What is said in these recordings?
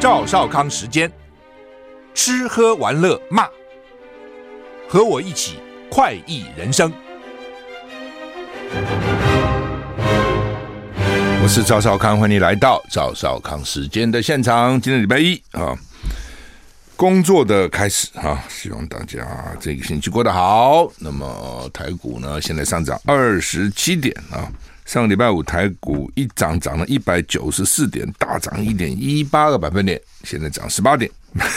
赵少康时间，吃喝玩乐骂，和我一起快意人生。我是赵少康，欢迎你来到赵少康时间的现场。今天礼拜一啊，工作的开始啊，希望大家这个星期过得好。那么台股呢，现在上涨二十七点啊。上个礼拜五台股一涨涨了一百九十四点，大涨一点一八个百分点，现在涨十八点。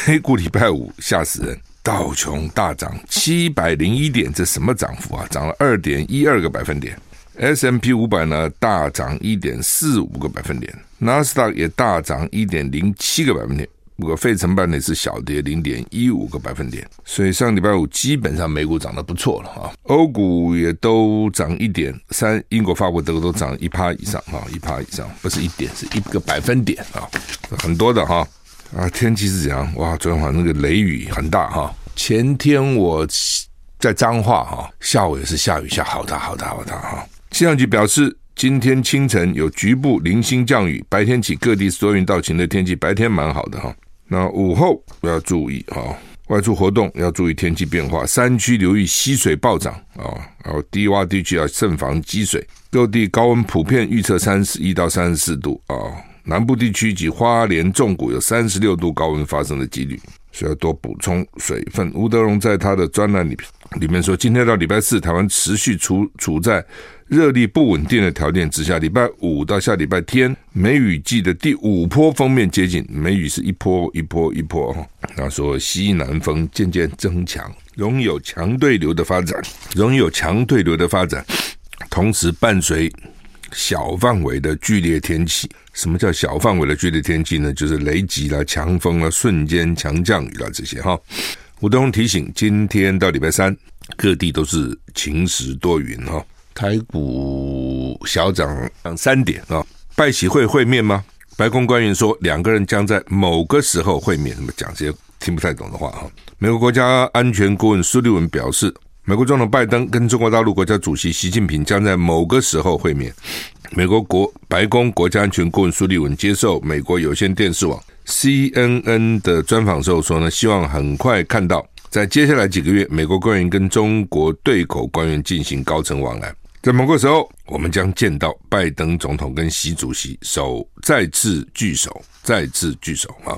美股礼拜五吓死人，道琼大涨七百零一点，这什么涨幅啊？涨了二点一二个百分点。S M P 五百呢大涨一点四五个百分点，纳斯达克也大涨一点零七个百分点。不过，费城半呢是小跌零点一五个百分点，所以上礼拜五基本上美股涨得不错了啊，欧股也都涨一点三，英国、法国、德国都涨一趴以上啊，一趴以上，不是一点，是一个百分点啊，很多的哈啊，天气是怎样？哇，昨天晚上那个雷雨很大哈，前天我在彰化哈，下午也是下雨下好大好大好大哈，气象局表示。今天清晨有局部零星降雨，白天起各地多云到晴的天气，白天蛮好的哈。那午后要注意啊，外出活动要注意天气变化，山区留意溪水暴涨啊，然后低洼地区要慎防积水。各地高温普遍预测三十一到三十四度啊，南部地区及花莲纵谷有三十六度高温发生的几率，需要多补充水分。吴德荣在他的专栏里里面说，今天到礼拜四，台湾持续处处在。热力不稳定的条件之下，礼拜五到下礼拜天，梅雨季的第五波锋面接近，梅雨是一波一波一波哈。他说西南风渐渐增强，容易有强对流的发展，容易有强对流的发展，同时伴随小范围的剧烈天气。什么叫小范围的剧烈天气呢？就是雷击啦、强风啦、瞬间强降雨啦这些哈。吴东提醒，今天到礼拜三，各地都是晴时多云哈。台股小涨两三点啊！拜喜会会面吗？白宫官员说，两个人将在某个时候会面。什么讲这些听不太懂的话哈？美国国家安全顾问苏利文表示，美国总统拜登跟中国大陆国家主席习近平将在某个时候会面。美国国白宫国家安全顾问苏利文接受美国有线电视网 CNN 的专访时候说呢，希望很快看到，在接下来几个月，美国官员跟中国对口官员进行高层往来。在某个时候，我们将见到拜登总统跟习主席手再次聚首，再次聚首啊！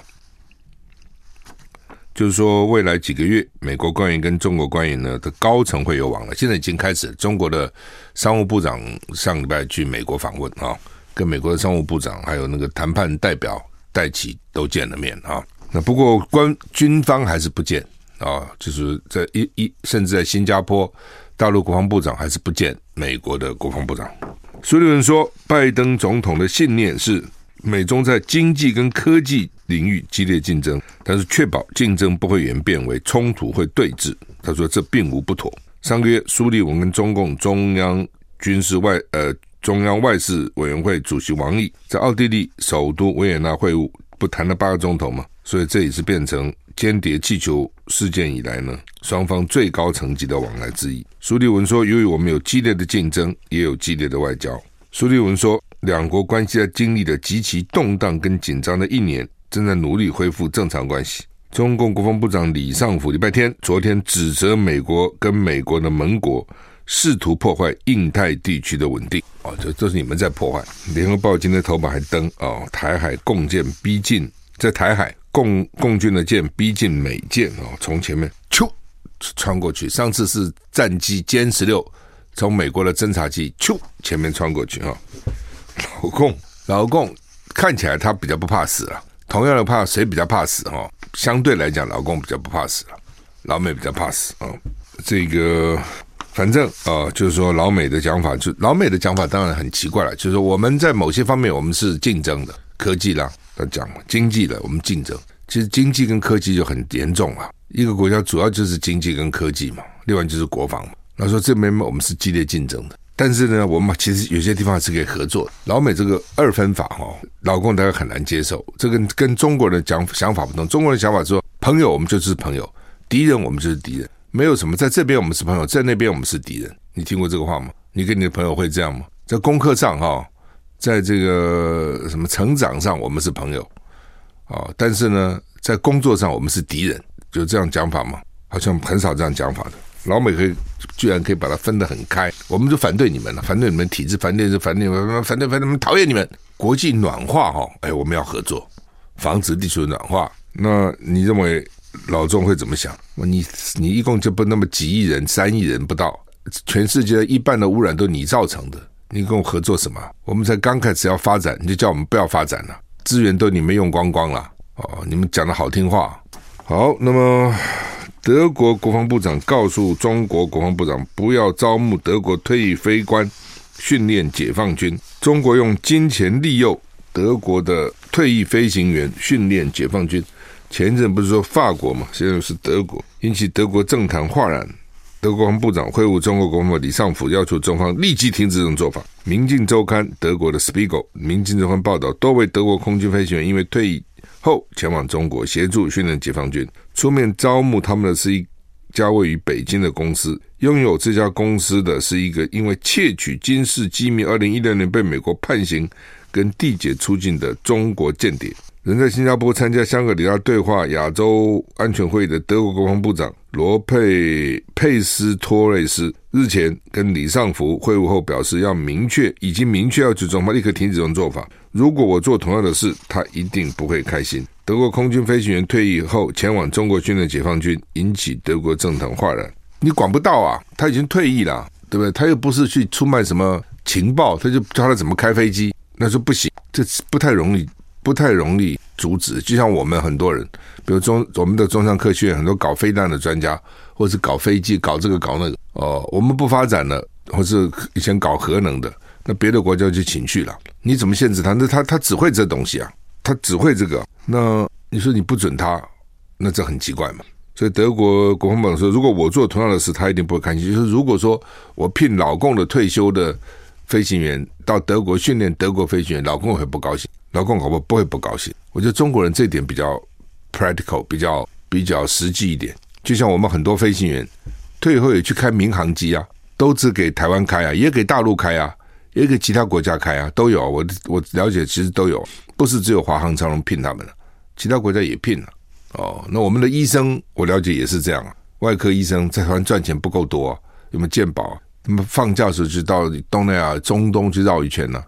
就是说，未来几个月，美国官员跟中国官员呢的高层会有往来。现在已经开始，中国的商务部长上礼拜去美国访问啊，跟美国的商务部长还有那个谈判代表戴琪都见了面啊。那不过官军方还是不见啊，就是在一一甚至在新加坡。大陆国防部长还是不见美国的国防部长。苏利文说，拜登总统的信念是美中在经济跟科技领域激烈竞争，但是确保竞争不会演变为冲突会对峙。他说这并无不妥。上个月，苏利文跟中共中央军事外呃中央外事委员会主席王毅在奥地利首都维也纳会晤，不谈了八个钟头嘛，所以这也是变成。间谍气球事件以来呢，双方最高层级的往来之一。苏利文说，由于我们有激烈的竞争，也有激烈的外交。苏利文说，两国关系在经历了极其动荡跟紧张的一年，正在努力恢复正常关系。中共国防部长李尚福礼拜天昨天指责美国跟美国的盟国试图破坏印太地区的稳定。哦，这这是你们在破坏。联合报今天头版还登哦，台海共建逼近，在台海。共共军的舰逼近美舰哦，从前面咻穿过去。上次是战机歼十六从美国的侦察机咻前面穿过去哈。老共老共看起来他比较不怕死了，同样的怕谁比较怕死哈？相对来讲，老共比较不怕死了，老美比较怕死啊。这个反正啊，就是说老美的讲法，就老美的讲法当然很奇怪了，就是说我们在某些方面我们是竞争的科技啦。他讲嘛，经济的我们竞争，其实经济跟科技就很严重了。一个国家主要就是经济跟科技嘛，另外就是国防嘛。他说这边我们是激烈竞争的，但是呢，我们其实有些地方是可以合作的。老美这个二分法哈，老共大家很难接受。这跟跟中国人讲想法不同，中国人想法是说，朋友我们就是朋友，敌人我们就是敌人，没有什么在这边我们是朋友，在那边我们是敌人。你听过这个话吗？你跟你的朋友会这样吗？在功课上哈。在这个什么成长上，我们是朋友；啊，但是呢，在工作上我们是敌人，就这样讲法嘛？好像很少这样讲法的。老美可以居然可以把它分得很开，我们就反对你们了，反对你们体制，反对是反对，反对反对，讨厌你们。国际暖化哈，哎，我们要合作，防止地球暖化。那你认为老中会怎么想？你你一共就不那么几亿人，三亿人不到，全世界一半的污染都你造成的，你跟我合作什么？我们才刚开始要发展，你就叫我们不要发展了，资源都你们用光光了哦。你们讲的好听话，好，那么德国国防部长告诉中国国防部长，不要招募德国退役飞官训练解放军。中国用金钱利诱德国的退役飞行员训练解放军。前一阵不是说法国嘛，现在是德国，引起德国政坛哗然。德国防部长会晤中国国防部李尚福，要求中方立即停止这种做法。《明镜周刊》德国的 Spiegel，《明镜周刊》报道，多位德国空军飞行员因为退役后前往中国协助训练解放军，出面招募他们的是一家位于北京的公司。拥有这家公司的是一个因为窃取军事机密，二零一六年被美国判刑跟缔结出境的中国间谍。人在新加坡参加香格里拉对话亚洲安全会议的德国国防部长罗佩佩斯托瑞斯日前跟李尚福会晤后表示，要明确已经明确要求中方立刻停止这种做法。如果我做同样的事，他一定不会开心。德国空军飞行员退役后前往中国训练解放军，引起德国政坛哗然。你管不到啊，他已经退役了，对不对？他又不是去出卖什么情报，他就教他怎么开飞机，那说不行，这不太容易，不太容易阻止。就像我们很多人，比如中我们的中山科学院很多搞飞弹的专家，或是搞飞机、搞这个搞那个，哦，我们不发展了，或是以前搞核能的，那别的国家就请去了。你怎么限制他？那他他只会这东西啊，他只会这个，那你说你不准他，那这很奇怪嘛。所以德国国防部长说，如果我做同样的事，他一定不会开心。就是如果说我聘老共的退休的飞行员到德国训练德国飞行员，老公会不高兴，老公可不不会不高兴。我觉得中国人这点比较 practical，比较比较实际一点。就像我们很多飞行员退后也去开民航机啊，都只给台湾开啊，也给大陆开啊，也给其他国家开啊，都有。我我了解，其实都有，不是只有华航、长荣聘他们了，其他国家也聘了。哦，那我们的医生，我了解也是这样啊。外科医生在台湾赚钱不够多啊，有没有健保？那么放假时候就到东南亚、中东去绕一圈呢、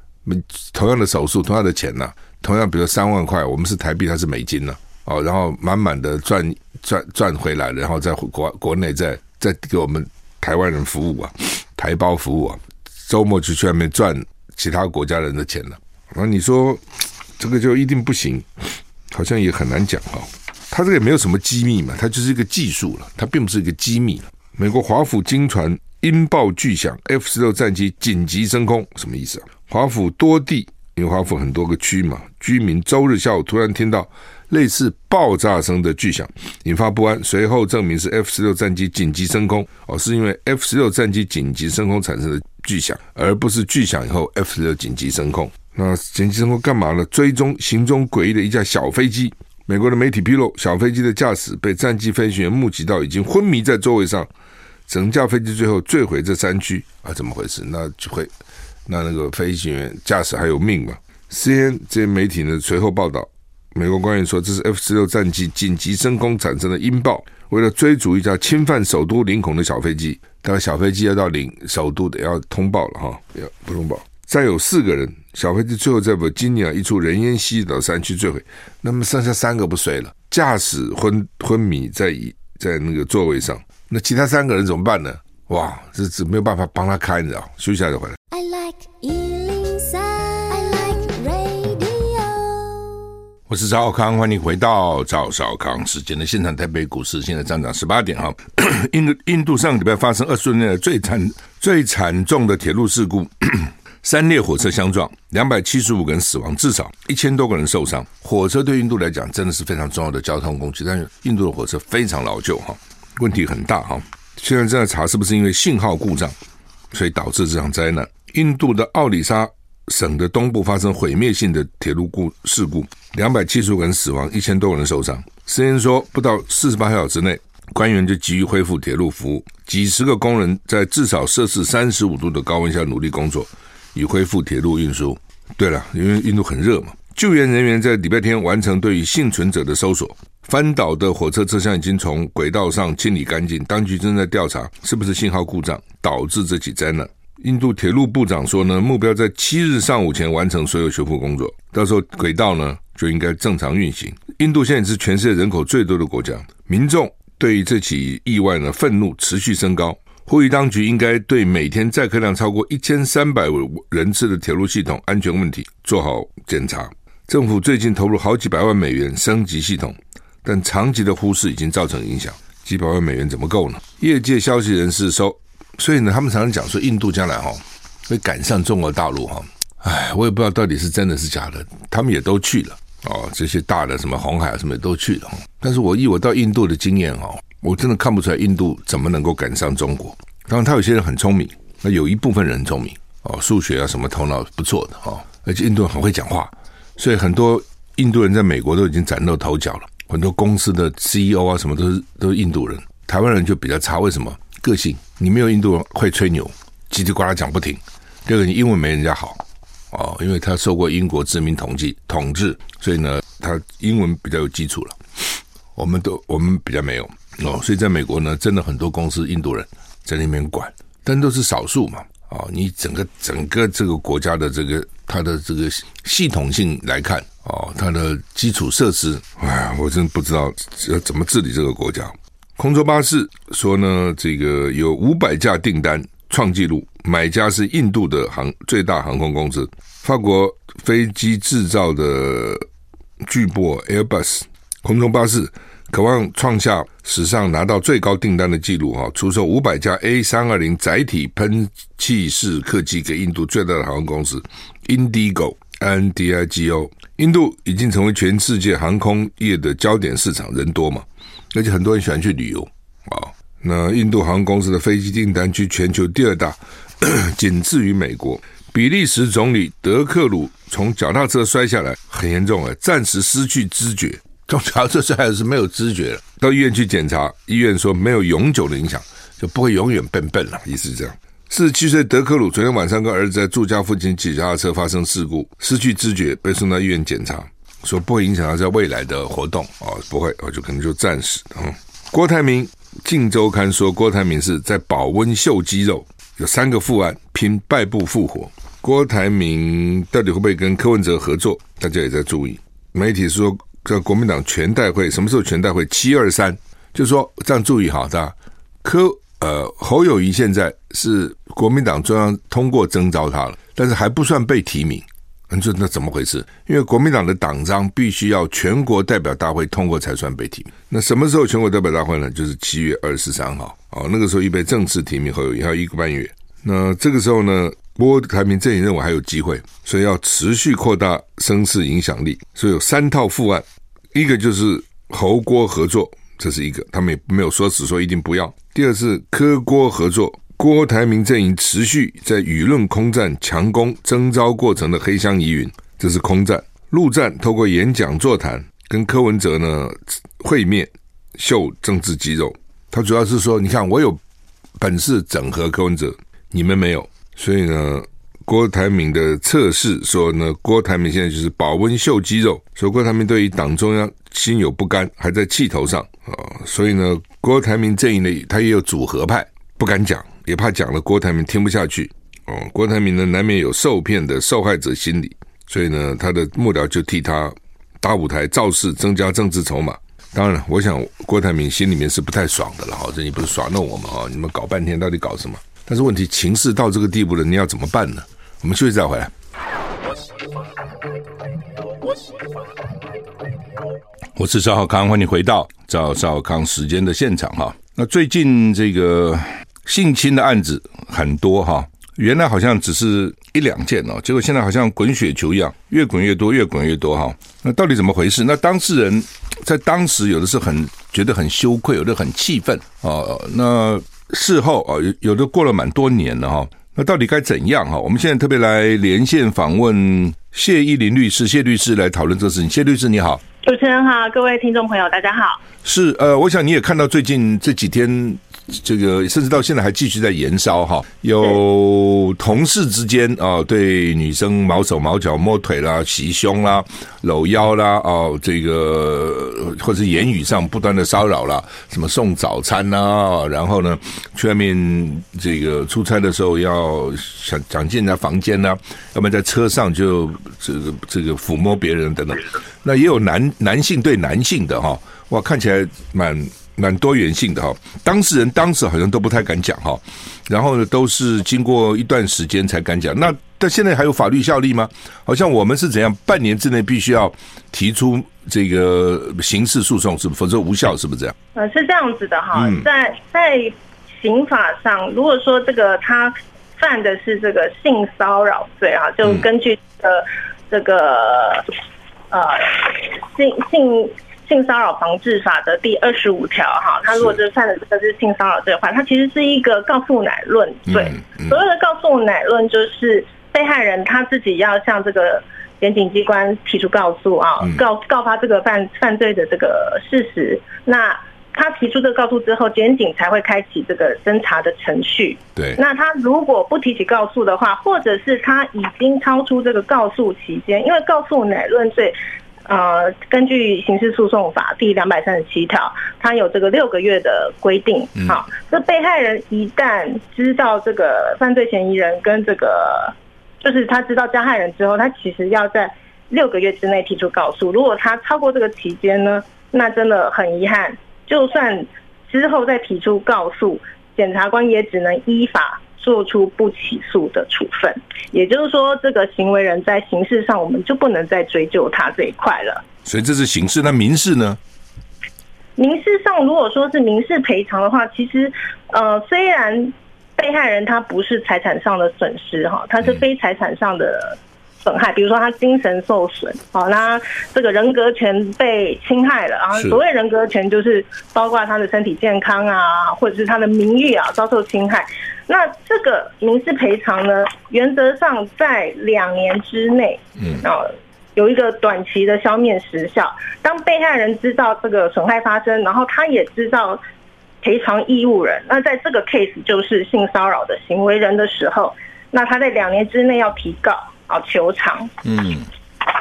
同样的手术，同样的钱呢、同样，比如三万块，我们是台币，他是美金呢、哦，然后满满的赚赚赚回来，然后在国国内再再给我们台湾人服务啊，台胞服务啊，周末就去外面赚其他国家人的钱了、啊。那你说这个就一定不行？好像也很难讲哈、哦。它这个也没有什么机密嘛，它就是一个技术了，它并不是一个机密。美国华府经传音爆巨响，F 十六战机紧急升空，什么意思啊？华府多地，因为华府很多个区嘛，居民周日下午突然听到类似爆炸声的巨响，引发不安。随后证明是 F 十六战机紧急升空，哦，是因为 F 十六战机紧急升空产生的巨响，而不是巨响以后 F 十六紧急升空。那紧急升空干嘛呢？追踪行踪诡异的一架小飞机。美国的媒体披露，小飞机的驾驶被战机飞行员目击到已经昏迷在座位上，整架飞机最后坠毁这山区啊，怎么回事？那就会，那那个飞行员驾驶还有命吗？C N 这些媒体呢随后报道，美国官员说这是 F 十六战机紧急升空产生的音爆，为了追逐一架侵犯首都领空的小飞机，大概小飞机要到领首都得要通报了哈，要不通报。再有四个人，小飞机最后在维吉尼亚一处人烟稀少山区坠毁，那么剩下三个不睡了，驾驶昏昏迷在在那个座位上，那其他三个人怎么办呢？哇，这这没有办法帮他开，你知道？休息一下就回来。I like 103, I like radio。我是赵少康，欢迎回到赵少康时间的现场。台北股市现在上涨十八点哈。印印度上个礼拜发生二十年来最惨最惨重的铁路事故。三列火车相撞，两百七十五个人死亡，至少一千多个人受伤。火车对印度来讲真的是非常重要的交通工具，但是印度的火车非常老旧哈，问题很大哈。现在正在查是不是因为信号故障，所以导致这场灾难。印度的奥里沙省的东部发生毁灭性的铁路故事故，两百七十五人死亡，一千多人受伤。CNN 说，不到四十八小时内，官员就急于恢复铁路服务，几十个工人在至少摄氏三十五度的高温下努力工作。以恢复铁路运输。对了，因为印度很热嘛，救援人员在礼拜天完成对于幸存者的搜索，翻倒的火车车厢已经从轨道上清理干净，当局正在调查是不是信号故障导致这起灾难。印度铁路部长说呢，目标在七日上午前完成所有修复工作，到时候轨道呢就应该正常运行。印度现在是全世界人口最多的国家，民众对于这起意外呢愤怒持续升高。呼吁当局应该对每天载客量超过一千三百人次的铁路系统安全问题做好检查。政府最近投入好几百万美元升级系统，但长期的忽视已经造成影响。几百万美元怎么够呢？业界消息人士说，所以呢，他们常常讲说，印度将来哈会赶上中国大陆哈。哎，我也不知道到底是真的是假的。他们也都去了哦，这些大的什么红海啊什么也都去了。但是我以我到印度的经验哈。我真的看不出来印度怎么能够赶上中国。当然，他有些人很聪明，那有一部分人聪明哦，数学啊什么头脑不错的哦，而且印度很会讲话，所以很多印度人在美国都已经崭露头角了。很多公司的 CEO 啊什么都是都是印度人，台湾人就比较差。为什么？个性，你没有印度人会吹牛，叽里呱啦讲不停。第二个，你英文没人家好哦，因为他受过英国殖民统计统治，所以呢，他英文比较有基础了。我们都我们比较没有。哦，所以在美国呢，真的很多公司印度人在那边管，但都是少数嘛。哦，你整个整个这个国家的这个它的这个系统性来看，哦，它的基础设施，哎，我真不知道要怎么治理这个国家。空中巴士说呢，这个有五百架订单创纪录，买家是印度的航最大航空公司，法国飞机制造的巨擘 Airbus 空中巴士。渴望创下史上拿到最高订单的记录哈！出售五百架 A 三二零载体喷气式客机给印度最大的航空公司 Indigo，N-D-I-G-O。印度已经成为全世界航空业的焦点市场，人多嘛，而且很多人喜欢去旅游啊。那印度航空公司的飞机订单居全球第二大，仅次于美国。比利时总理德克鲁从脚踏车摔下来，很严重啊，暂时失去知觉。从脚这时还是没有知觉了，到医院去检查，医院说没有永久的影响，就不会永远笨笨了，意思是这样。四十七岁德克鲁昨天晚上跟儿子在住家附近骑脚踏车发生事故，失去知觉，被送到医院检查，说不会影响他在未来的活动啊、哦，不会，我，就可能就暂时。嗯，郭台铭《镜周刊》说郭台铭是在保温秀肌肉，有三个副案拼败部复活。郭台铭到底会不会跟柯文哲合作？大家也在注意，媒体说。这国民党全代会什么时候全代会？七二三，就说这样注意哈，大家柯呃侯友谊现在是国民党中央通过征召他了，但是还不算被提名。你说那怎么回事？因为国民党的党章必须要全国代表大会通过才算被提名。那什么时候全国代表大会呢？就是七月二十三号哦，那个时候预备正式提名侯友谊，还有一个半月。那这个时候呢？郭台铭阵营认为还有机会，所以要持续扩大声势影响力，所以有三套副案，一个就是侯郭合作，这是一个，他们也没有说死说一定不要。第二是柯郭合作，郭台铭阵营持续在舆论空战强攻征召过程的黑箱疑云，这是空战。陆战透过演讲座谈跟柯文哲呢会面秀政治肌肉，他主要是说，你看我有本事整合柯文哲，你们没有。所以呢，郭台铭的测试说呢，郭台铭现在就是保温秀肌肉，说郭台铭对于党中央心有不甘，还在气头上啊。所以呢，郭台铭阵营里他也有组合派，不敢讲，也怕讲了郭台铭听不下去哦。郭台铭呢，难免有受骗的受害者心理，所以呢，他的幕僚就替他搭舞台造势，增加政治筹码。当然，我想郭台铭心里面是不太爽的了哈，这你不是耍弄我们啊？你们搞半天到底搞什么？但是问题情势到这个地步了，你要怎么办呢？我们休息再回来。我是赵浩康，欢迎回到赵少康时间的现场哈。那最近这个性侵的案子很多哈，原来好像只是一两件哦，结果现在好像滚雪球一样，越滚越多，越滚越多哈。那到底怎么回事？那当事人在当时有的是很觉得很羞愧，有的很气愤哦。那事后啊，有有的过了蛮多年了哈，那到底该怎样哈？我们现在特别来连线访问谢依霖律师，谢律师来讨论这个事情。谢律师你好，主持人好，各位听众朋友大家好。是呃，我想你也看到最近这几天这个甚至到现在还继续在延烧哈。有同事之间啊，对女生毛手毛脚、摸腿啦、袭胸啦、搂腰啦，哦，这个或者言语上不断的骚扰啦，什么送早餐呐，然后呢，去外面这个出差的时候要想想进人家房间呐，要么在车上就这个这个抚摸别人等等。那也有男男性对男性的哈，哇，看起来蛮蛮多元性的哈。当事人当时好像都不太敢讲哈，然后呢，都是经过一段时间才敢讲。那但现在还有法律效力吗？好像我们是怎样，半年之内必须要提出这个刑事诉讼，是不是？否则无效，是不是这样？呃，是这样子的哈，在在刑法上，如果说这个他犯的是这个性骚扰罪啊，就根据呃这个。呃，性性性骚扰防治法的第二十五条哈，他如果是犯了这个是性骚扰罪的话，他其实是一个告诉乃论罪。所谓的告诉乃论，就是被害人他自己要向这个检警机关提出告诉啊，告告发这个犯犯罪的这个事实。那他提出这个告诉之后，检警才会开启这个侦查的程序。对，那他如果不提起告诉的话，或者是他已经超出这个告诉期间，因为告诉乃论罪，呃，根据刑事诉讼法第两百三十七条，它有这个六个月的规定。好，这被害人一旦知道这个犯罪嫌疑人跟这个，就是他知道加害人之后，他其实要在六个月之内提出告诉。如果他超过这个期间呢，那真的很遗憾。就算之后再提出告诉，检察官也只能依法做出不起诉的处分。也就是说，这个行为人在刑事上，我们就不能再追究他这一块了。所以这是刑事，那民事呢？民事上，如果说是民事赔偿的话，其实呃，虽然被害人他不是财产上的损失哈，他是非财产上的。损害，比如说他精神受损，好，那这个人格权被侵害了，然后所谓人格权就是包括他的身体健康啊，或者是他的名誉啊遭受侵害。那这个民事赔偿呢，原则上在两年之内，嗯，啊，有一个短期的消灭时效。当被害人知道这个损害发生，然后他也知道赔偿义务人，那在这个 case 就是性骚扰的行为人的时候，那他在两年之内要提告。啊，球场。嗯，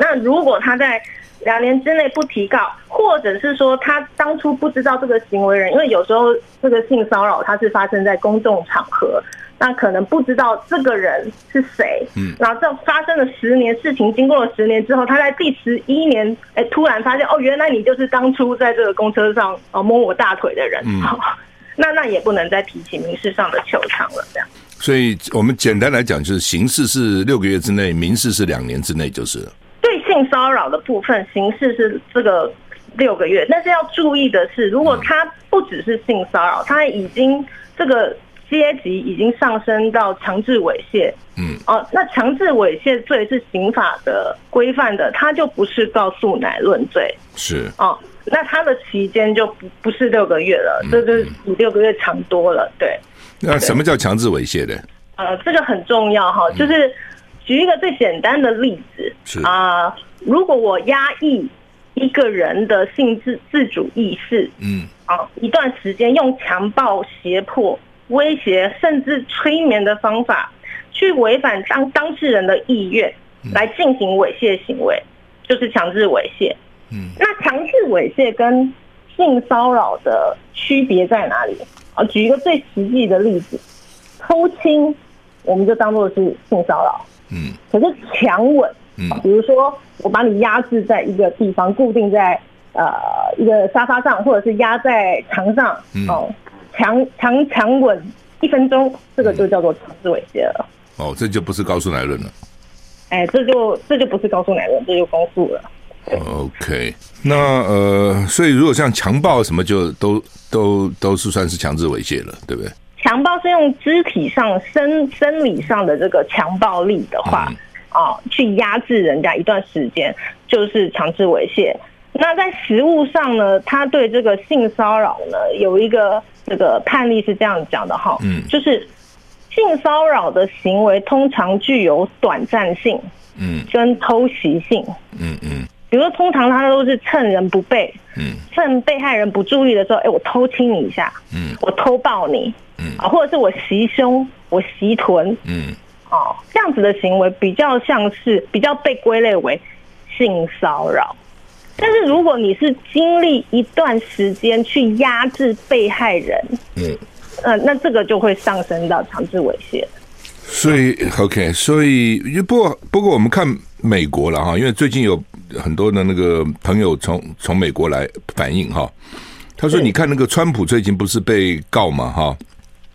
那如果他在两年之内不提告，或者是说他当初不知道这个行为人，因为有时候这个性骚扰他是发生在公众场合，那可能不知道这个人是谁。嗯，然后这发生了十年事情，经过了十年之后，他在第十一年，哎、欸，突然发现哦，原来你就是当初在这个公车上哦摸我大腿的人。嗯，那那也不能再提起民事上的求偿了，这样。所以我们简单来讲，就是刑事是六个月之内，民事是两年之内，就是了。对性骚扰的部分，刑事是这个六个月。但是要注意的是，如果他不只是性骚扰，他已经这个阶级已经上升到强制猥亵，嗯，哦，那强制猥亵罪是刑法的规范的，他就不是告诉乃论罪，是哦，那他的期间就不不是六个月了，这个比六个月长多了，对。那什么叫强制猥亵的？呃，这个很重要哈，就是举一个最简单的例子，是。啊，如果我压抑一个人的性自自主意识，嗯，啊，一段时间用强暴、胁迫、威胁，甚至催眠的方法，去违反当当事人的意愿来进行猥亵行为，就是强制猥亵。嗯，那强制猥亵跟性骚扰的区别在哪里？啊，举一个最实际的例子，偷亲，我们就当做是性骚扰。嗯，可是强吻，嗯，比如说我把你压制在一个地方，固定在呃一个沙发上，或者是压在墙上，哦，强强强吻一分钟，这个就叫做强制猥亵了。哦，这就不是告诉乃论了。哎，这就这就不是告诉乃论，这就公诉了。OK，那呃，所以如果像强暴什么，就都都都是算是强制猥亵了，对不对？强暴是用肢体上、生生理上的这个强暴力的话，啊、嗯，去压制人家一段时间，就是强制猥亵。那在实务上呢，他对这个性骚扰呢，有一个这个判例是这样讲的哈，嗯，就是性骚扰的行为通常具有短暂性，嗯，跟偷袭性，嗯嗯。比如说通常他都是趁人不备，嗯，趁被害人不注意的时候，哎，我偷亲你一下，嗯，我偷抱你，嗯，啊，或者是我袭胸，我袭臀，嗯，哦，这样子的行为比较像是比较被归类为性骚扰。但是如果你是经历一段时间去压制被害人，嗯，呃，那这个就会上升到强制猥亵。所以，OK，所以不过不过我们看美国了哈，因为最近有很多的那个朋友从从美国来反映哈，他说你看那个川普最近不是被告嘛哈，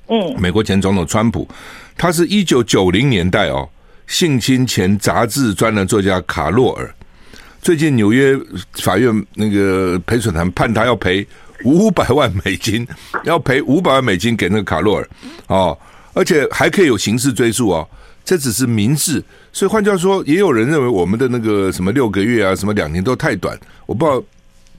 嗯，美国前总统川普，他是一九九零年代哦性侵前杂志专栏作家卡洛尔。最近纽约法院那个陪审团判他要赔五百万美金，要赔五百万美金给那个卡洛尔哦，而且还可以有刑事追诉哦。这只是民事，所以换句话说，也有人认为我们的那个什么六个月啊，什么两年都太短，我不知道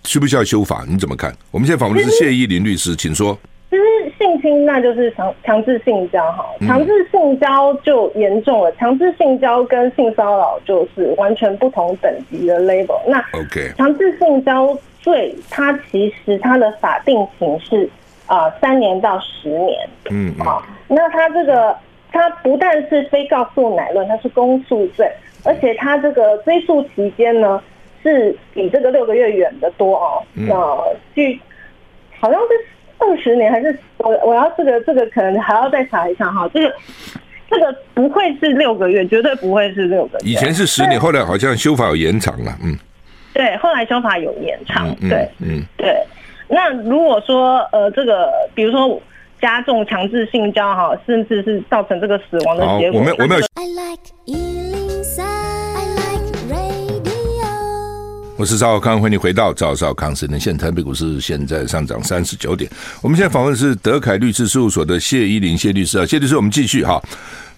需不需要修法，你怎么看？我们现在访问的是谢依林律师，请说。其实性侵那就是强强制性交哈，强制性交就严重了。强制性交跟性骚扰就是完全不同等级的 label。那 OK，强制性交罪它其实它的法定刑是啊三年到十年。嗯，好，那他这个他不但是非告诉乃论，他是公诉罪，而且他这个追诉期间呢是比这个六个月远得多哦。那据好像是。二十年还是我我要这个这个可能还要再查一下哈，这个这个不会是六个月，绝对不会是六个月。以前是十年，后来好像修法有延长了，嗯，对，后来修法有延长，对，嗯，对。那如果说呃这个比如说加重强制性交哈，甚至是造成这个死亡的结果，我没有我没有。我是赵少康，欢迎你回到赵少康时间。现在台北股市现在上涨三十九点。我们现在访问的是德凯律师事务所的谢依霖谢律师啊，谢律师，我们继续哈。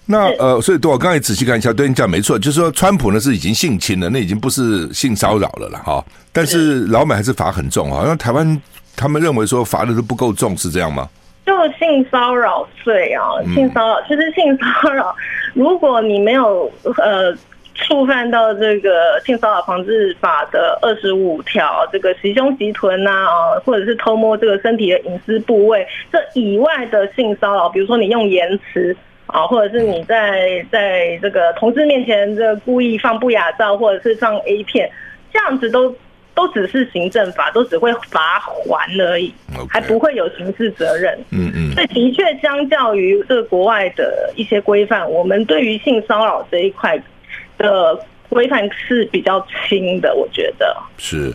那呃，所以对我刚才仔细看一下，对你讲没错，就是说川普呢是已经性侵了，那已经不是性骚扰了了哈。但是老美还是罚很重啊，因为台湾他们认为说罚的都不够重，是这样吗？就性骚扰罪啊，性骚扰其实性骚扰，如果你没有呃。触犯到这个性骚扰防治法的二十五条，这个袭胸袭臀呐，啊，或者是偷摸这个身体的隐私部位，这以外的性骚扰，比如说你用言辞啊，或者是你在在这个同事面前这故意放不雅照，或者是放 A 片，这样子都都只是行政法，都只会罚还而已，还不会有刑事责任。嗯嗯，所以的确，相较于这个国外的一些规范，我们对于性骚扰这一块。的规范是比较轻的，我觉得是。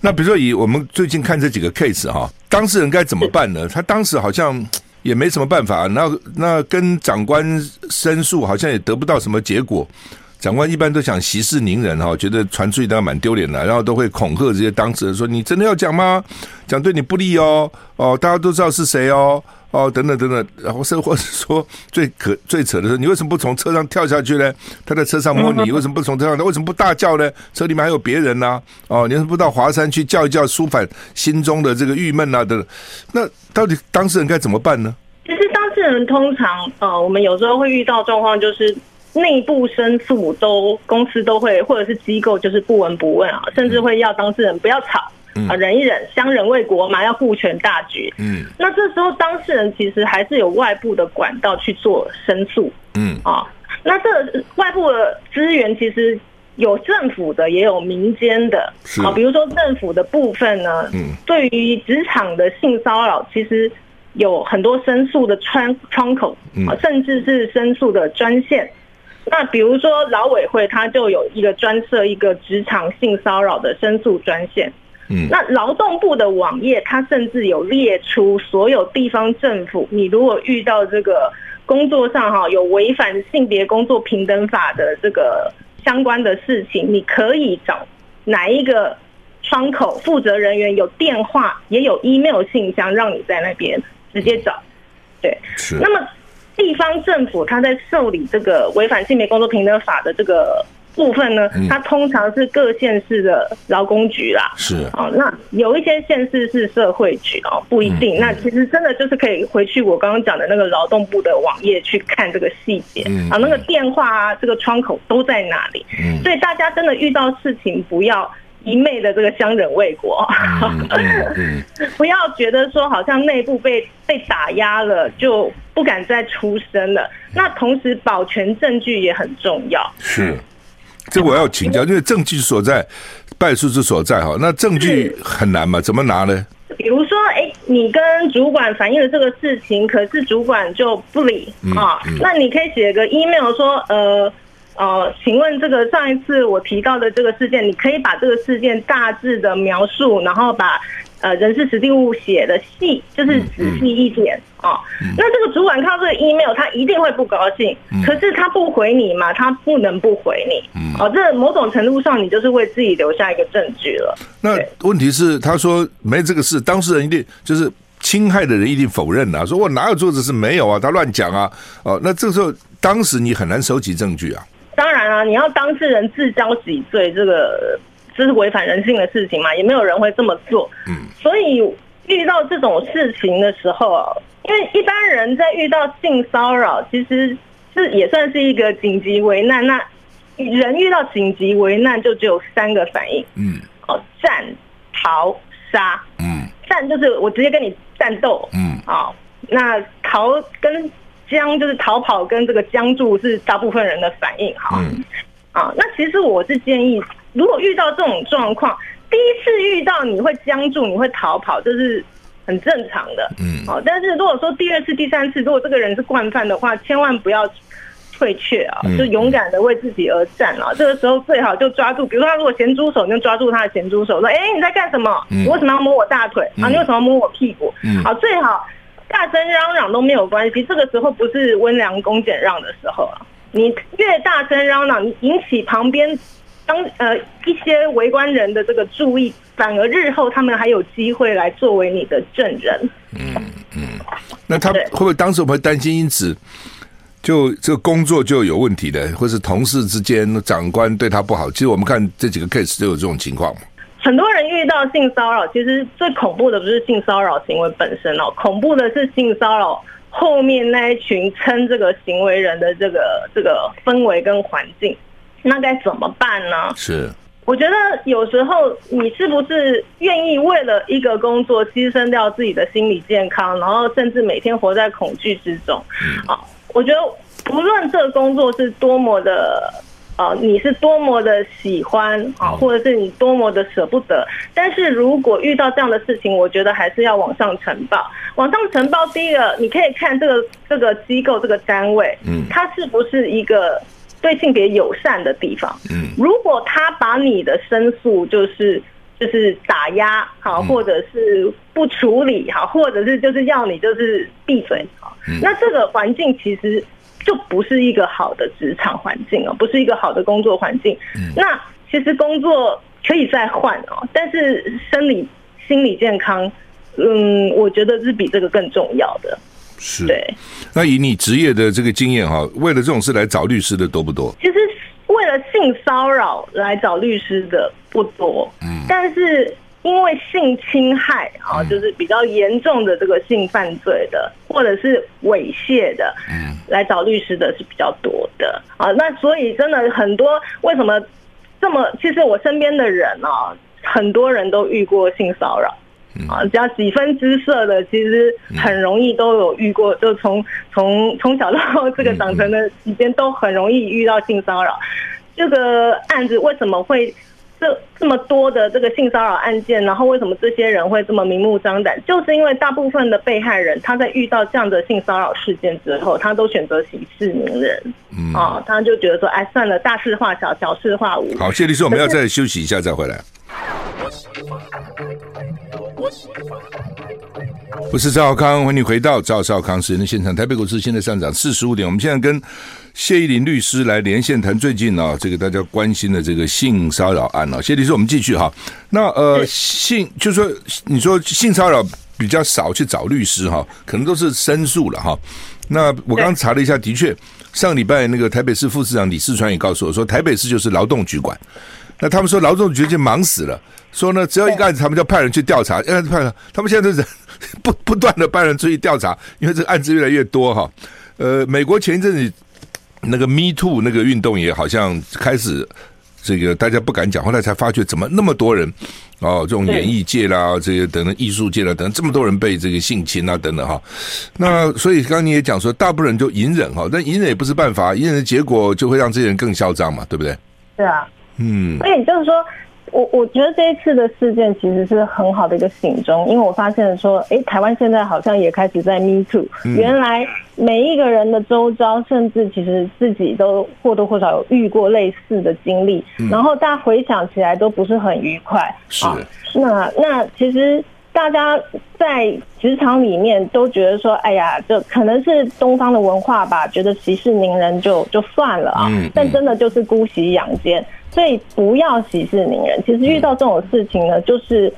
那比如说，以我们最近看这几个 case 哈，当事人该怎么办呢？他当时好像也没什么办法，那那跟长官申诉，好像也得不到什么结果。长官一般都想息事宁人哈，觉得传出去当然蛮丢脸的，然后都会恐吓这些当事人说：“你真的要讲吗？讲对你不利哦，哦，大家都知道是谁哦。”哦，等等等等，然后是或者说最可最扯的是，你为什么不从车上跳下去呢？他在车上摸你，为什么不从车上？他为什么不大叫呢？车里面还有别人呢、啊？哦，你为什么不到华山去叫一叫，舒缓心中的这个郁闷啊？等等，那到底当事人该怎么办呢？其实当事人通常，呃，我们有时候会遇到状况，就是内部申诉都公司都会，或者是机构就是不闻不问啊，甚至会要当事人不要吵。啊，忍一忍，相忍为国嘛，要顾全大局。嗯，那这时候当事人其实还是有外部的管道去做申诉。嗯，啊，那这外部的资源其实有政府的，也有民间的。是啊，比如说政府的部分呢，嗯，对于职场的性骚扰，其实有很多申诉的窗窗口，啊，甚至是申诉的专线。那比如说劳委会，它就有一个专设一个职场性骚扰的申诉专线。嗯，那劳动部的网页，它甚至有列出所有地方政府，你如果遇到这个工作上哈有违反性别工作平等法的这个相关的事情，你可以找哪一个窗口负责人员，有电话也有 email 信箱，让你在那边直接找。对，是。那么地方政府他在受理这个违反性别工作平等法的这个。部分呢，它通常是各县市的劳工局啦，是啊，那有一些县市是社会局哦，不一定。那其实真的就是可以回去我刚刚讲的那个劳动部的网页去看这个细节啊，那个电话啊，这个窗口都在哪里。所以大家真的遇到事情不要一昧的这个相忍为国，嗯嗯嗯、不要觉得说好像内部被被打压了就不敢再出声了。那同时保全证据也很重要。是，这我要请教，因为证据所在，败诉之所在哈。那证据很难嘛？怎么拿呢？比如说，哎，你跟主管反映了这个事情，可是主管就不理啊，那你可以写个 email 说，呃。哦，请问这个上一次我提到的这个事件，你可以把这个事件大致的描述，然后把呃人事实地物写的细，就是仔细一点啊。那这个主管靠这个 email，他一定会不高兴，可是他不回你嘛，他不能不回你。哦，这某种程度上，你就是为自己留下一个证据了。那问题是，他说没这个事，当事人一定就是侵害的人一定否认啊，说我哪有做这事，没有啊，他乱讲啊。哦，那这个时候当时你很难收集证据啊。当然啊，你要当事人自交己罪，这个这是违反人性的事情嘛，也没有人会这么做。嗯，所以遇到这种事情的时候啊，因为一般人在遇到性骚扰，其实是也算是一个紧急危难。那人遇到紧急危难，就只有三个反应。嗯，哦，战、逃、杀。嗯，战就是我直接跟你战斗。嗯，啊，那逃跟。僵就是逃跑，跟这个僵住是大部分人的反应，哈，嗯、啊，那其实我是建议，如果遇到这种状况，第一次遇到你会僵住，你会逃跑，这是很正常的，嗯，好，但是如果说第二次、第三次，如果这个人是惯犯的话，千万不要退却啊，就勇敢的为自己而战啊，嗯、这个时候最好就抓住，比如说他如果咸猪手，你就抓住他的咸猪手，说，哎，你在干什么？你为什么要摸我大腿？啊，你为什么要摸我屁股？嗯，好，最好。大声嚷嚷都没有关系，这个时候不是温良恭俭让的时候啊！你越大声嚷嚷，你引起旁边当呃一些围观人的这个注意，反而日后他们还有机会来作为你的证人。嗯嗯，那他会不会当时我们会担心，因此就这个工作就有问题的，或是同事之间长官对他不好？其实我们看这几个 case 都有这种情况。很多人遇到性骚扰，其实最恐怖的不是性骚扰行为本身哦，恐怖的是性骚扰后面那一群撑这个行为人的这个这个氛围跟环境，那该怎么办呢？是，我觉得有时候你是不是愿意为了一个工作牺牲掉自己的心理健康，然后甚至每天活在恐惧之中？啊、嗯，我觉得不论这个工作是多么的。啊，你是多么的喜欢啊，或者是你多么的舍不得。但是如果遇到这样的事情，我觉得还是要往上呈报。往上呈报，第一个你可以看这个这个机构这个单位，嗯，它是不是一个对性别友善的地方？嗯，如果他把你的申诉就是就是打压好，或者是不处理好，或者是就是要你就是闭嘴好，那这个环境其实。就不是一个好的职场环境哦，不是一个好的工作环境。嗯，那其实工作可以再换哦，但是生理、心理健康，嗯，我觉得是比这个更重要的。是，对。那以你职业的这个经验哈，为了这种事来找律师的多不多？其实为了性骚扰来找律师的不多，嗯，但是。因为性侵害啊，就是比较严重的这个性犯罪的，或者是猥亵的，嗯，来找律师的是比较多的啊。那所以真的很多，为什么这么？其实我身边的人啊，很多人都遇过性骚扰啊，只要几分姿色的，其实很容易都有遇过。就从从从小到这个长成的时间，都很容易遇到性骚扰。这个案子为什么会？这这么多的这个性骚扰案件，然后为什么这些人会这么明目张胆？就是因为大部分的被害人，他在遇到这样的性骚扰事件之后，他都选择息事宁人，嗯啊，他就觉得说，哎，算了，大事化小，小事化无。好，谢律师，我们要再休息一下再回来。我是赵少康，欢迎你回到赵少康时间的现场。台北股市现在上涨四十五点，我们现在跟。谢依林律师来连线谈最近啊，这个大家关心的这个性骚扰案啊。谢律师，我们继续哈。那呃，性就是说，你说性骚扰比较少去找律师哈，可能都是申诉了哈。那我刚刚查了一下，的确，上礼拜那个台北市副市长李世川也告诉我说，台北市就是劳动局管。那他们说劳动局就忙死了，说呢，只要一个案子，他们就派人去调查，哎，派，他们现在都是不不断的派人出去调查，因为这个案子越来越多哈。呃，美国前一阵子。那个 Me Too 那个运动也好像开始这个大家不敢讲，后来才发觉怎么那么多人哦，这种演艺界啦，这些等等艺术界啦，等等这么多人被这个性侵啊，等等哈。那所以刚刚你也讲说，大部分人就隐忍哈，但隐忍也不是办法，隐忍的结果就会让这些人更嚣张嘛，对不对？对啊，嗯，所以就是说。我我觉得这一次的事件其实是很好的一个警钟，因为我发现说，哎，台湾现在好像也开始在 Me Too，原来每一个人的周遭，甚至其实自己都或多或少有遇过类似的经历，然后大家回想起来都不是很愉快。是，那那其实大家在职场里面都觉得说，哎呀，这可能是东方的文化吧，觉得息事宁人就就算了啊，但真的就是姑息养奸。所以不要息事宁人。其实遇到这种事情呢，就是，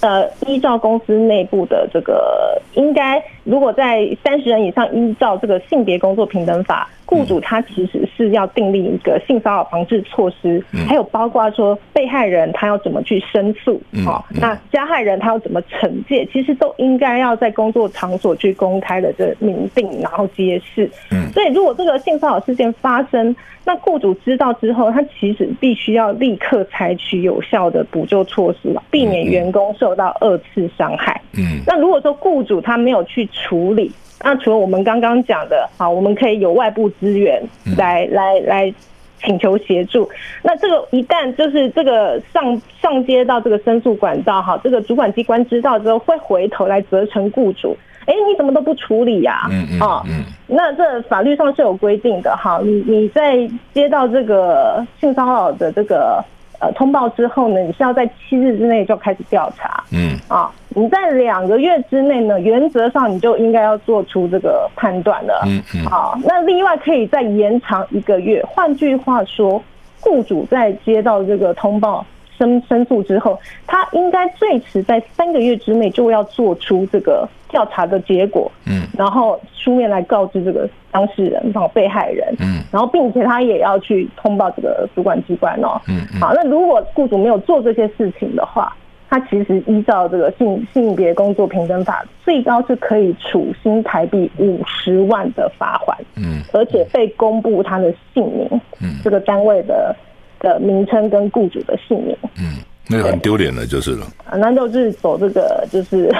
呃，依照公司内部的这个，应该如果在三十人以上，依照这个性别工作平等法。雇主他其实是要订立一个性骚扰防治措施，还有包括说被害人他要怎么去申诉，好，那加害人他要怎么惩戒，其实都应该要在工作场所去公开的这明定，然后揭示。所以如果这个性骚扰事件发生，那雇主知道之后，他其实必须要立刻采取有效的补救措施，避免员工受到二次伤害。嗯，那如果说雇主他没有去处理。那除了我们刚刚讲的，好，我们可以有外部资源来来来请求协助。那这个一旦就是这个上上接到这个申诉管道，哈，这个主管机关知道之后，会回头来责成雇主，哎，你怎么都不处理呀？嗯嗯，啊，那这法律上是有规定的，哈，你你在接到这个性骚扰的这个。呃，通报之后呢，你是要在七日之内就开始调查。嗯，啊，你在两个月之内呢，原则上你就应该要做出这个判断了。嗯嗯，好，那另外可以再延长一个月。换句话说，雇主在接到这个通报。申申诉之后，他应该最迟在三个月之内就要做出这个调查的结果，嗯，然后书面来告知这个当事人，然后被害人，嗯，然后并且他也要去通报这个主管机关哦，嗯，好，那如果雇主没有做这些事情的话，他其实依照这个性性别工作平等法，最高是可以处新台币五十万的罚款，嗯，而且被公布他的姓名，嗯，这个单位的。的名称跟雇主的姓名，嗯，那个很丢脸的，就是了。啊，那就是走这个，就是，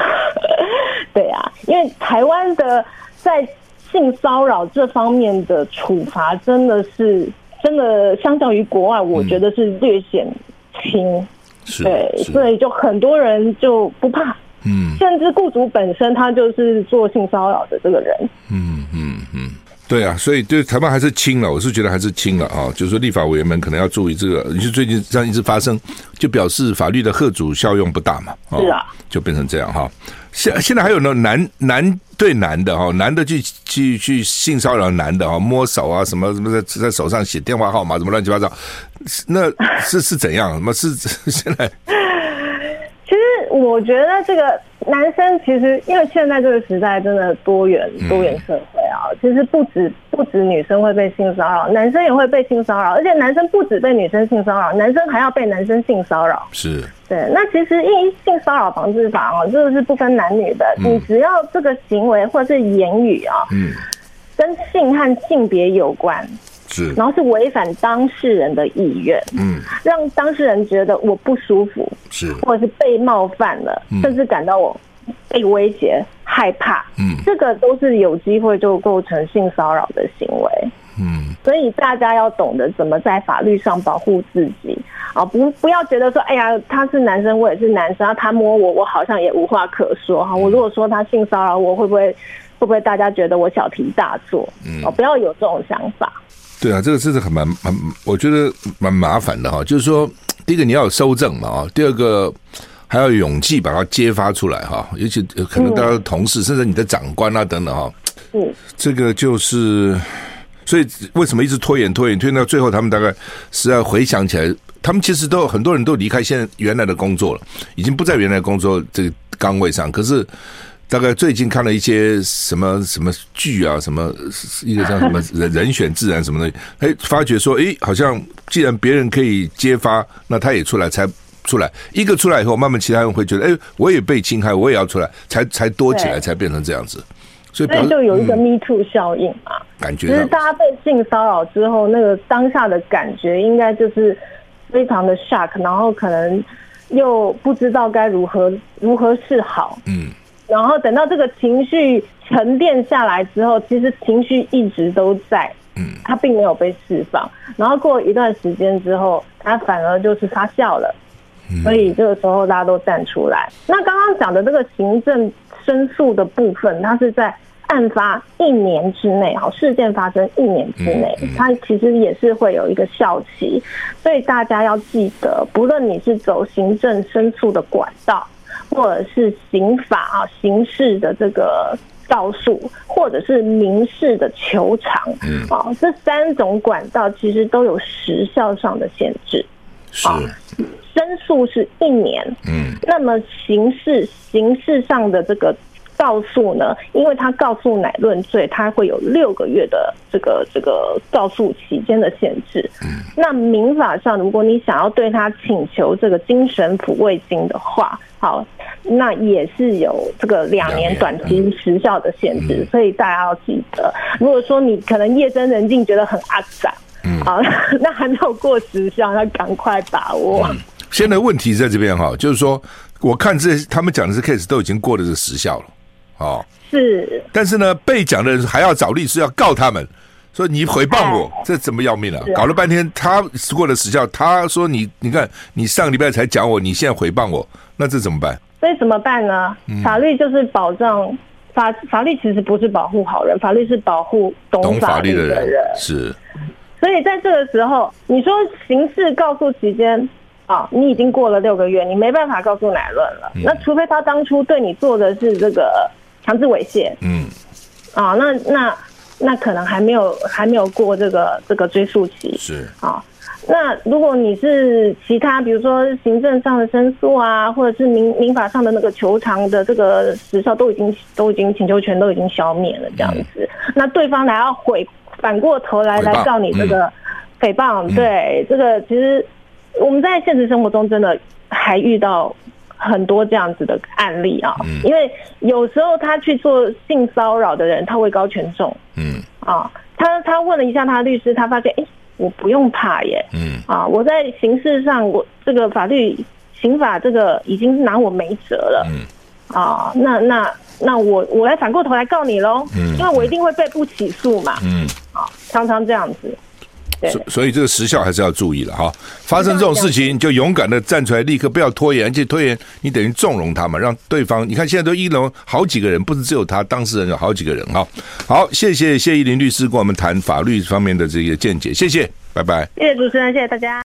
对啊，因为台湾的在性骚扰这方面的处罚，真的是真的相较于国外，我觉得是略显轻。是，对，所以就很多人就不怕，嗯，甚至雇主本身他就是做性骚扰的这个人，嗯嗯嗯。对啊，所以对台湾还是轻了，我是觉得还是轻了啊。就是说，立法委员们可能要注意这个，你是最近这样一直发生，就表示法律的贺主效用不大嘛。是啊，就变成这样哈。现现在还有那种男男对男的哈，男的去去去性骚扰男的哈，摸手啊什么什么在在手上写电话号码什么乱七八糟，那是是怎样？什么是 现在？其实我觉得这个。男生其实，因为现在这个时代真的多元多元社会啊，其实不止不止女生会被性骚扰，男生也会被性骚扰，而且男生不止被女生性骚扰，男生还要被男生性骚扰。是，对。那其实因性骚扰防治法哦，这个是不分男女的，你只要这个行为或者是言语啊，嗯，跟性和性别有关。是，然后是违反当事人的意愿，嗯，让当事人觉得我不舒服，是，或者是被冒犯了，嗯，甚至感到我被威胁、害怕，嗯，这个都是有机会就构成性骚扰的行为，嗯，所以大家要懂得怎么在法律上保护自己。啊，不不要觉得说，哎呀，他是男生，我也是男生，他摸我，我好像也无话可说。哈，我如果说他性骚扰我，会不会会不会大家觉得我小题大做？嗯，哦，不要有这种想法。对啊，这个真是很蛮蛮，我觉得蛮麻烦的哈。就是说，第一个你要有收证嘛啊，第二个还要有勇气把它揭发出来哈。尤其可能大家的同事，甚至你的长官啊等等哈。嗯，这个就是，所以为什么一直拖延拖延拖延到最后，他们大概是要回想起来，他们其实都很多人都离开现在原来的工作了，已经不在原来的工作这个岗位上，可是。大概最近看了一些什么什么剧啊，什么一个叫什么 人人选自然什么的，哎，发觉说，哎，好像既然别人可以揭发，那他也出来才出来，一个出来以后，慢慢其他人会觉得，哎，我也被侵害，我也要出来，才才多起来，才变成这样子。所以，所以就有一个 Me Too 效应嘛，感觉就是大家被性骚扰之后，那个当下的感觉应该就是。非常的 shock，然后可能又不知道该如何如何是好。嗯，然后等到这个情绪沉淀下来之后，其实情绪一直都在。嗯，它并没有被释放。然后过一段时间之后，它反而就是发酵了。所以这个时候大家都站出来。那刚刚讲的这个行政申诉的部分，它是在案发一年之内，好，事件发生一年之内，它其实也是会有一个效期。所以大家要记得，不论你是走行政申诉的管道，或者是刑法啊、刑事的这个告诉，或者是民事的求偿，嗯啊，这三种管道其实都有时效上的限制。是。申诉是一年，嗯，那么刑事刑事上的这个告诉呢，因为他告诉乃论罪，他会有六个月的这个这个告诉期间的限制。嗯，那民法上，如果你想要对他请求这个精神抚慰金的话，好，那也是有这个两年短期时效的限制。所以大家要记得，如果说你可能夜深人静觉得很阿杂，嗯，好，那还没有过时效，那赶快把握。嗯现在问题在这边哈，就是说，我看这他们讲的这 case 都已经过了这个时效了，哦，是。但是呢，被讲的人还要找律师要告他们，说你诽谤我，这怎么要命啊？搞了半天，他过了时效，他说你，你看你上礼拜才讲我，你现在诽谤我，那这怎么办？所以怎么办呢？法律就是保障法，法律其实不是保护好人，法律是保护懂法律的人。是。所以在这个时候，你说刑事告诉期间。啊、哦，你已经过了六个月，你没办法告诉乃论了。嗯、那除非他当初对你做的是这个强制猥亵，嗯，啊、哦，那那那可能还没有还没有过这个这个追诉期，是啊、哦。那如果你是其他，比如说行政上的申诉啊，或者是民民法上的那个求偿的这个时效都已经都已经请求权都已经消灭了，这样子，嗯、那对方还要回反过头来来告你这个诽谤，嗯、对、嗯、这个其实。我们在现实生活中真的还遇到很多这样子的案例啊，因为有时候他去做性骚扰的人，他位高权重，嗯，啊，他他问了一下他律师，他发现，哎，我不用怕耶，嗯，啊，我在刑事上，我这个法律刑法这个已经拿我没辙了，嗯，啊，那那那我我来反过头来告你喽，嗯，因为我一定会被不起诉嘛，嗯，啊，常常这样子。所所以这个时效还是要注意了哈，发生这种事情就勇敢的站出来，立刻不要拖延，而且拖延你等于纵容他们，让对方你看现在都一楼好几个人，不是只有他当事人有好几个人哈。好，谢谢谢依林律师跟我们谈法律方面的这个见解，谢谢，拜拜。谢谢主持人，谢谢大家。